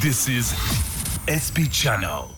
This is SP Channel.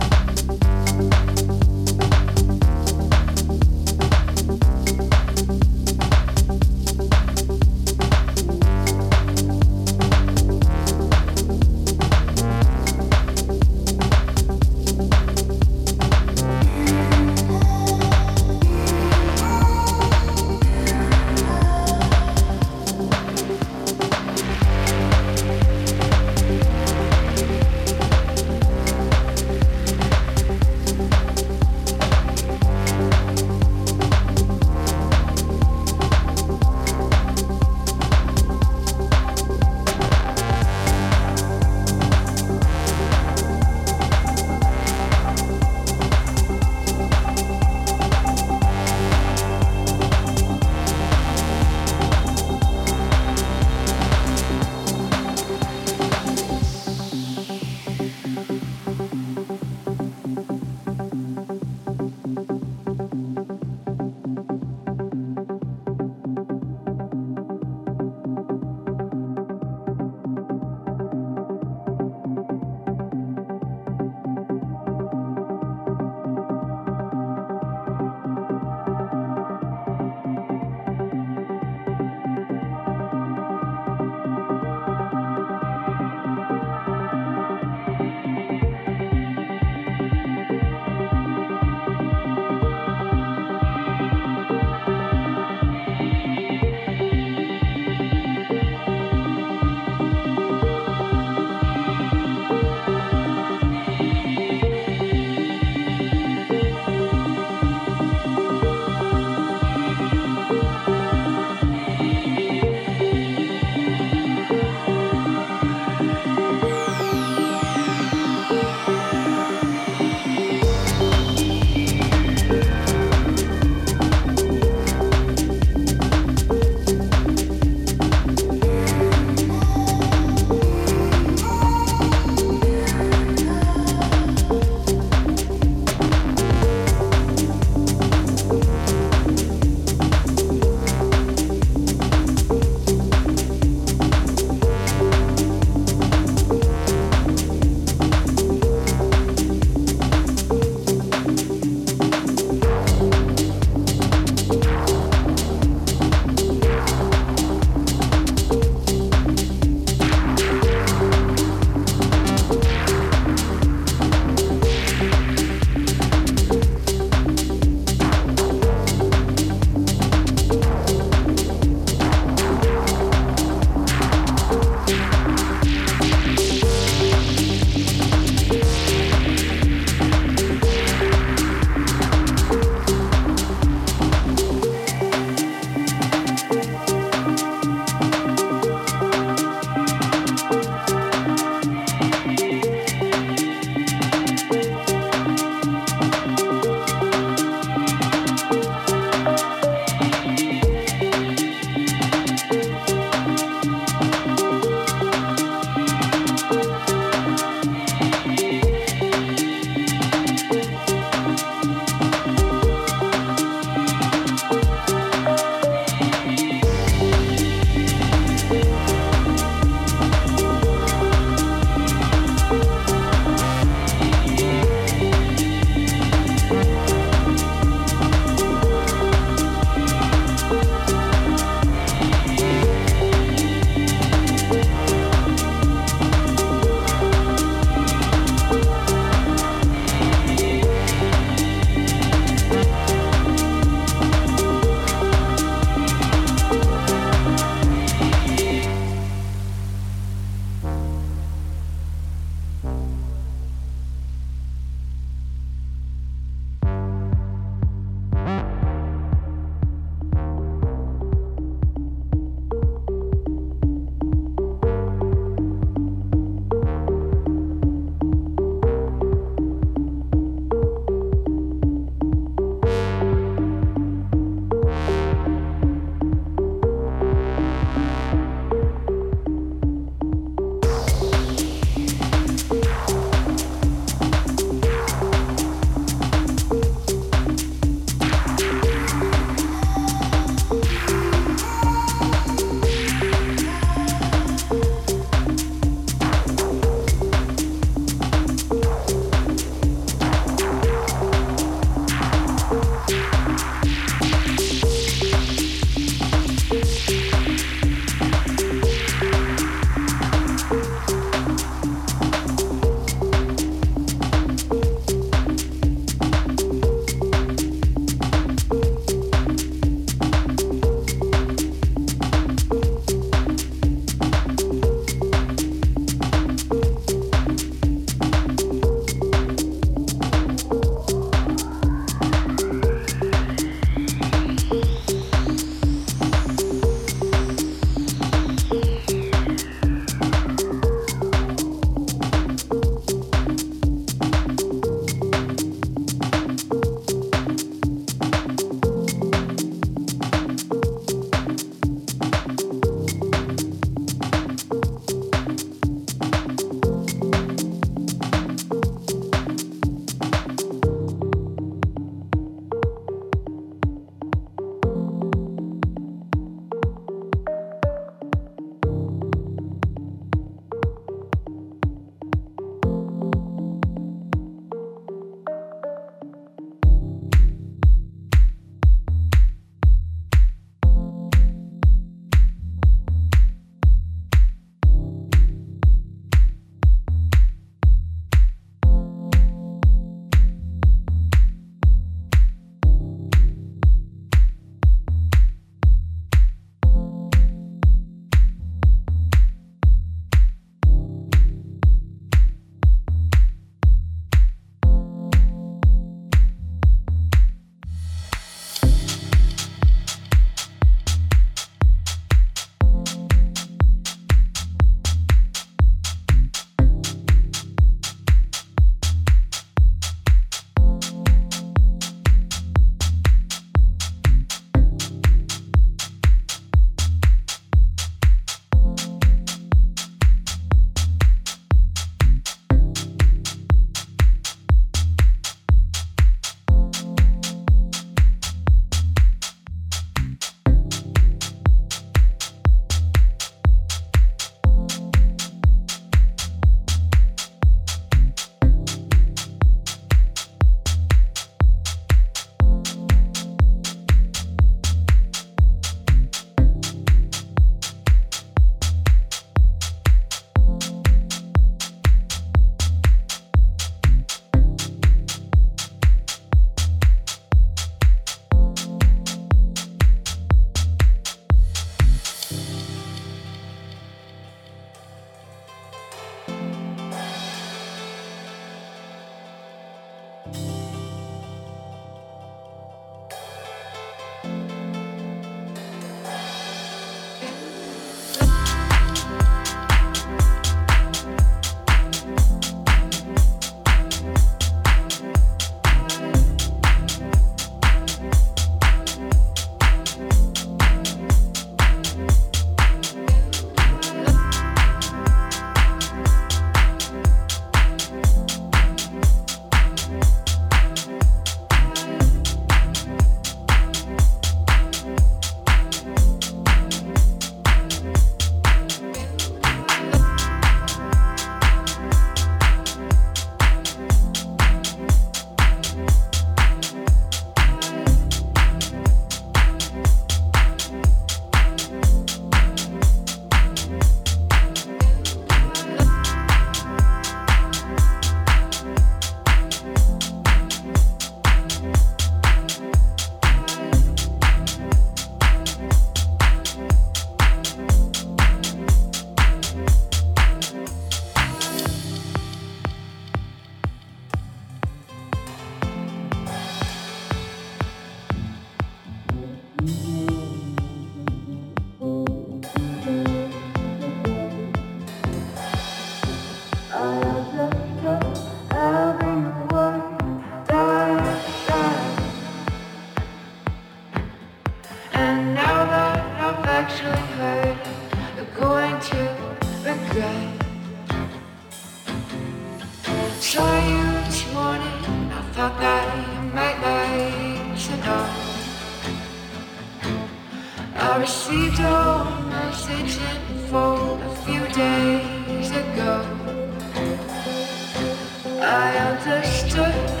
toi